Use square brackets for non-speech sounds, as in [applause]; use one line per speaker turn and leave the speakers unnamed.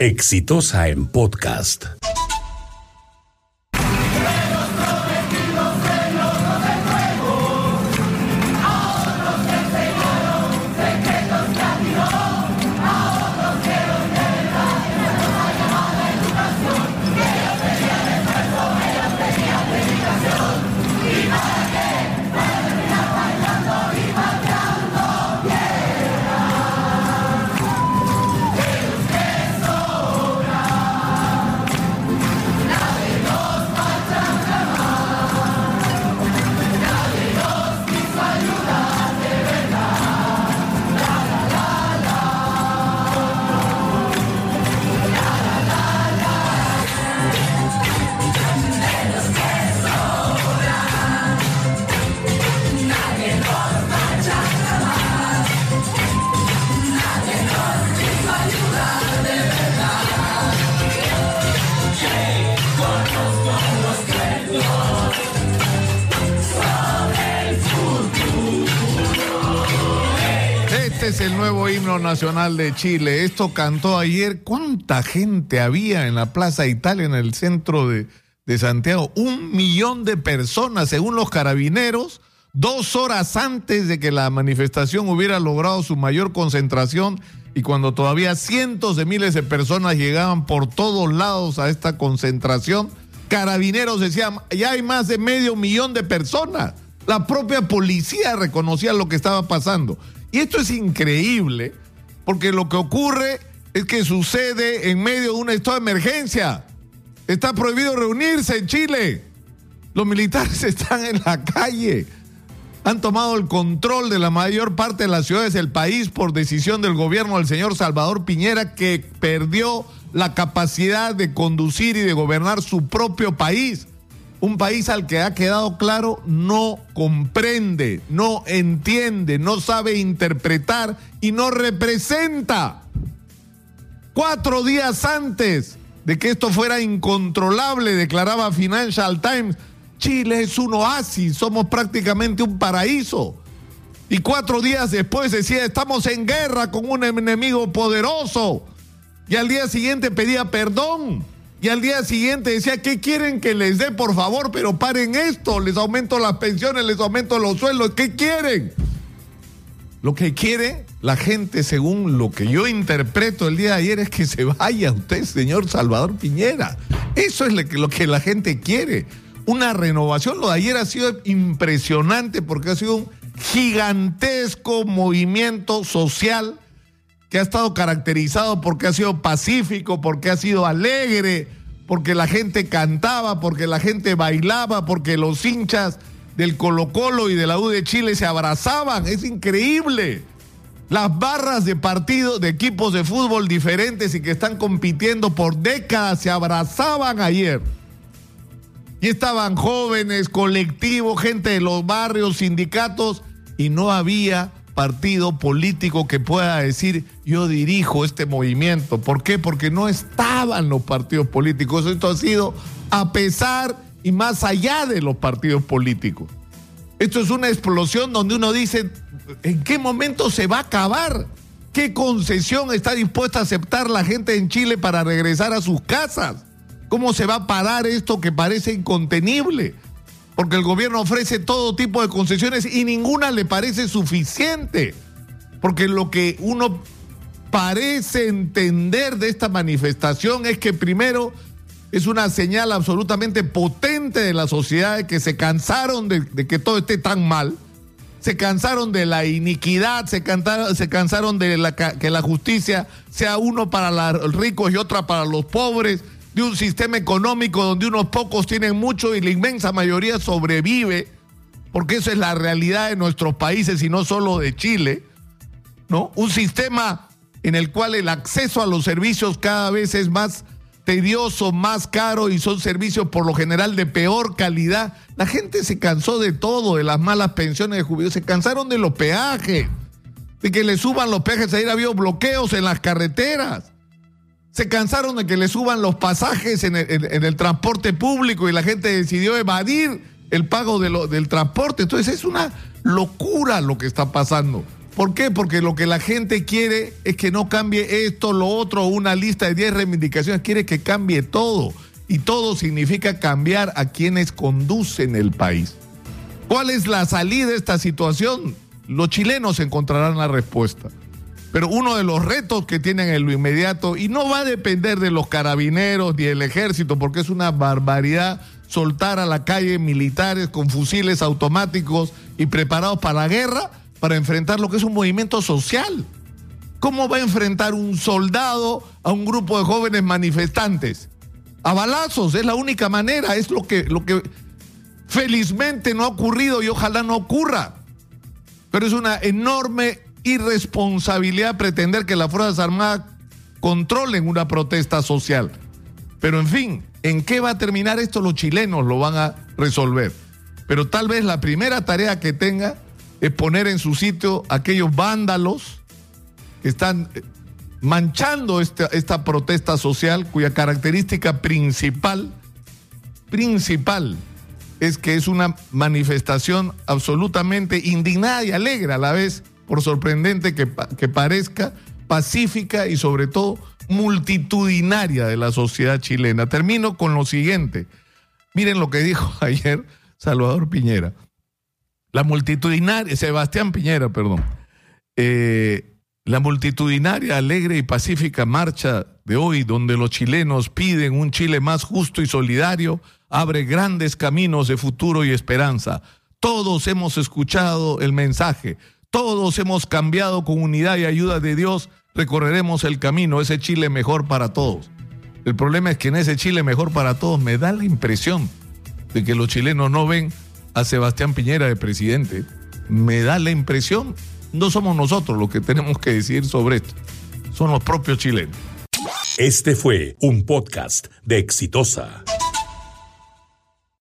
Exitosa en podcast.
Es el nuevo himno nacional de Chile. Esto cantó ayer. ¿Cuánta gente había en la Plaza Italia, en el centro de, Santiago? Un millón de personas, según los carabineros, dos horas antes de que la manifestación hubiera logrado su mayor concentración y cuando todavía cientos de miles de personas llegaban por todos lados a esta concentración, carabineros decían, ya hay más de medio millón de personas. La propia policía reconocía lo que estaba pasando. Y esto es increíble, porque lo que ocurre es que sucede en medio de un estado de emergencia. Está prohibido reunirse en Chile. Los militares [laughs] están en la calle. Han tomado el control de la mayor parte de las ciudades del país por decisión del gobierno del señor Salvador Piñera, que perdió la capacidad de conducir y de gobernar su propio país un país al que ha quedado claro no comprende, no entiende, no sabe interpretar y no representa. Cuatro días antes de que esto fuera incontrolable, declaraba Financial Times, Chile es un oasis, somos prácticamente un paraíso. Y cuatro días después decía, estamos en guerra con un enemigo poderoso. Y al día siguiente pedía perdón. Y al día siguiente decía, ¿qué quieren que les dé? Por favor, pero paren esto, les aumento las pensiones, les aumento los sueldos, ¿qué quieren? Lo que quiere la gente, según lo que yo interpreto el día de ayer, es que se vaya usted, señor Salvador Piñera. Eso es lo que, la gente quiere. Una renovación. Lo de ayer ha sido impresionante porque ha sido un gigantesco movimiento social que ha estado caracterizado porque ha sido pacífico, porque ha sido alegre, porque la gente cantaba, porque la gente bailaba, porque los hinchas del Colo Colo y de la U de Chile se abrazaban. Es increíble. Las barras de partidos, de equipos de fútbol diferentes y que están compitiendo por décadas se abrazaban ayer. Y estaban jóvenes, colectivos, gente de los barrios, sindicatos, y no había partido político que pueda decir yo dirijo este movimiento. ¿Por qué? Porque no estaban los partidos políticos. Esto ha sido a pesar y más allá de los partidos políticos. Esto es una explosión donde uno dice, ¿en qué momento se va a acabar? ¿Qué concesión está dispuesta a aceptar la gente en Chile para regresar a sus casas? ¿Cómo se va a parar esto que parece incontenible? Porque el gobierno ofrece todo tipo de concesiones y ninguna le parece suficiente. Porque lo que uno parece entender de esta manifestación es que primero es una señal absolutamente potente de la sociedad de que se cansaron de, que todo esté tan mal, se cansaron de la iniquidad, se, cansaron de que la justicia sea uno para los ricos y otra para los pobres de un sistema económico donde unos pocos tienen mucho y la inmensa mayoría sobrevive, porque eso es la realidad de nuestros países y no solo de Chile, ¿no? Un sistema en el cual el acceso a los servicios cada vez es más tedioso, más caro y son servicios por lo general de peor calidad. La gente se cansó de todo, de las malas pensiones de jubilados, se cansaron de los peajes, de que le suban los peajes, ayer había bloqueos en las carreteras. Se cansaron de que le suban los pasajes en el, transporte público y la gente decidió evadir el pago del transporte. Entonces es una locura lo que está pasando. ¿Por qué? Porque lo que la gente quiere es que no cambie esto, lo otro, una lista de 10 reivindicaciones, quiere que cambie todo. Y todo significa cambiar a quienes conducen el país. ¿Cuál es la salida de esta situación? Los chilenos encontrarán la respuesta. Pero uno de los retos que tienen en lo inmediato, y no va a depender de los carabineros ni del ejército, porque es una barbaridad soltar a la calle militares con fusiles automáticos y preparados para la guerra, para enfrentar lo que es un movimiento social. ¿Cómo va a enfrentar un soldado a un grupo de jóvenes manifestantes? A balazos, es la única manera, es lo que, lo que felizmente no ha ocurrido y ojalá no ocurra. Pero es una enorme irresponsabilidad pretender que las Fuerzas Armadas controlen una protesta social. Pero en fin, ¿en qué va a terminar esto? Los chilenos lo van a resolver. Pero tal vez la primera tarea que tenga es poner en su sitio aquellos vándalos que están eh, manchando esta, esta protesta social cuya característica principal, principal, es que es una manifestación absolutamente indignada y alegre a la vez, por sorprendente que, parezca, pacífica y sobre todo multitudinaria de la sociedad chilena. Termino con lo siguiente. Miren lo que dijo [laughs] ayer Salvador Piñera. La multitudinaria, Sebastián Piñera, perdón. Eh, la multitudinaria, alegre y pacífica marcha de hoy, donde los chilenos piden un Chile más justo y solidario, abre grandes caminos de futuro y esperanza. Todos hemos escuchado el mensaje, todos hemos cambiado con unidad y ayuda de Dios, recorreremos el camino, ese Chile mejor para todos. El problema es que en ese Chile mejor para todos me da la impresión de que los chilenos no ven a Sebastián Piñera de presidente, me da la impresión, no somos nosotros los que tenemos que decir sobre esto, son los propios chilenos.
Este fue un podcast de Exitosa.